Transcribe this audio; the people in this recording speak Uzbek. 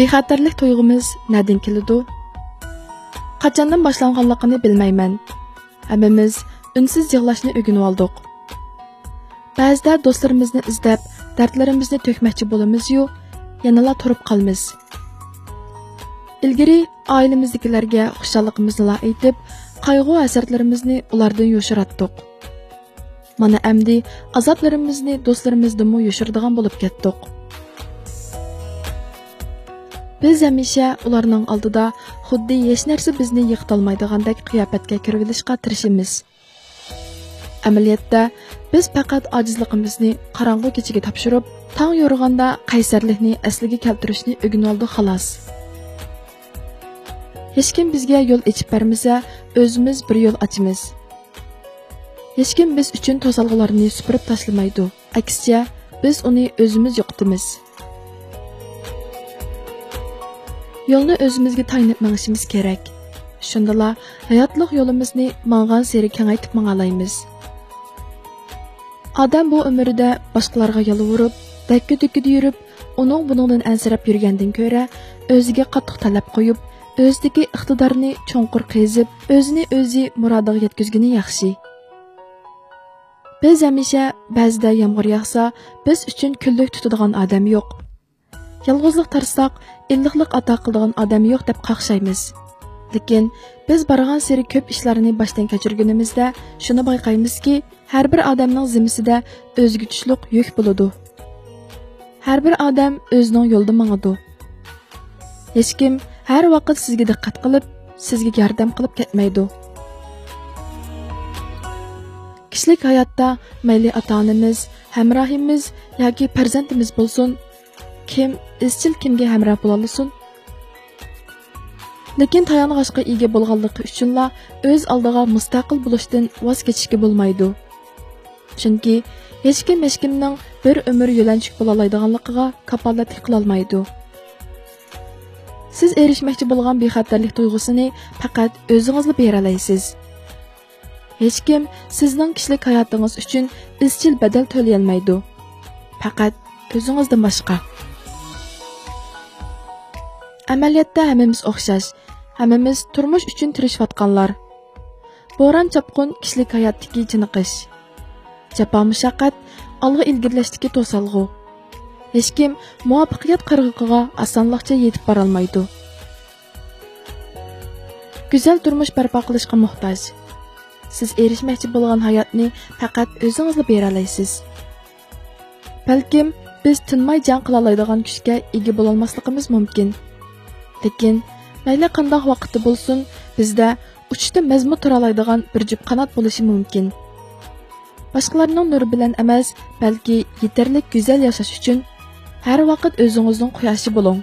bexatarlik tuyg'umiz nadin keladi qachondan boshlanganligini bilmayman hammamiz unsiz yig'lashni o'rganib oldik ba'zida do'stlarimizni izlab dardlarimizni to'kmoqchi bo'lamiz-yu, yanala turib qolamiz. ilgari oilamizdagilarga xushalligimizni aytib, qayg'u asarlarimizni ulardan yoshiratdik. Mana endi azoblarimizni do'stlarimizdan yoshiradigan bo'lib ketdik. Biz hamisha ularning oldida xuddi hech narsa bizni yiqitolmaydigandek qiyofatga kirib olishga tirishimiz. Amaliyotda biz faqat ojizligimizni qorong'u kechaga topshirib, tong yorug'anda qaysarlikni asliga keltirishni o'rganib oldi xolos. Hech kim bizga yo'l ochib bermasa, o'zimiz bir yo'l ochamiz. Hech kim biz uchun to'salg'ularni supurib tashlamaydi. Aksicha, biz uni o'zimiz yo'qitamiz. Yo'lni o'zimizga tayinib mangishimiz kerak. Shundala hayotlik yo'limizni mang'an seri kengaytib mangalaymiz. odam bu umrida boshqalarga yolvurib dakki dukkida yurib, uning buningdan ansirab yurgandan ko'ra, o'ziga qattiq talab qo'yib, o'zidagi iqtidorni cho'nqur qezib, o'zini o'zi murodiga yetkazgani yaxshi. Biz hamisha ba'zida yomg'ir yog'sa, biz uchun kunlik tutadigan odam yo'q. Yolg'izlik tarsoq, illiqlik ato qiladigan odam yo'q deb qaqshaymiz. Lekin biz borgan sari ko'p ishlarni boshdan kechirganimizda shuni bayqaymizki, har bir odamning zimmasida o'ziga tushliq yuk bo'ladi. Har bir odam o'zining yo'lida mangadi hech kim har vaqt sizga diqqat qilib sizga yordam qilib ketmaydi. Kishilik hayotda mayli ota onamiz hamrohimiz yoki farzandimiz bo'lsin kim izchil kimga hamroh bo'lolsin. Lekin tayanğaçqa ega bo'lganligi uchunla o'z oldiga mustaqil bo'lishdan voz kechishga bo'lmaydi. Chunki hech kim hech kimning bir umr yo'lanchik bo'la oladiganligiga kapolatlik qilolmaydi. Siz erishmoqchi bo'lgan bexatarlik tuyg'usini faqat o'zingizla beralaysiz. Hech kim sizning kishilik hayotingiz uchun izchil badal to'layolmaydi faqat o'zingizdan boshqa. Amaliyotda hammamiz o'xshash hammamiz turmush uchun tirishayotganlar. Bo'ron chopqin kishilik hayotdagi chiniqish jafo mushaqqat olg'a ilgirlashdagi to'salg'u. Hech kim muvaffaqiyat qirg'iqiga osonlikcha yetib borolmaydi go'zal turmush barpo qilishga muhtoj. Siz erishmoqchi bo'lgan hayotni faqat o'zingizga bera olasiz. balkim biz tinmay jang qila oladigan kuchga ega bo'lolmasligimiz mumkin. Mayli qandoq vaqtda bo'lsin bizda uchishda mazmun tura oladigan bir jup qanot bo'lishi mumkin boshqalarning nuri bilan emas balki yetarli go'zal yashash uchun har vaqt o'zingizning quyoshi bo'ling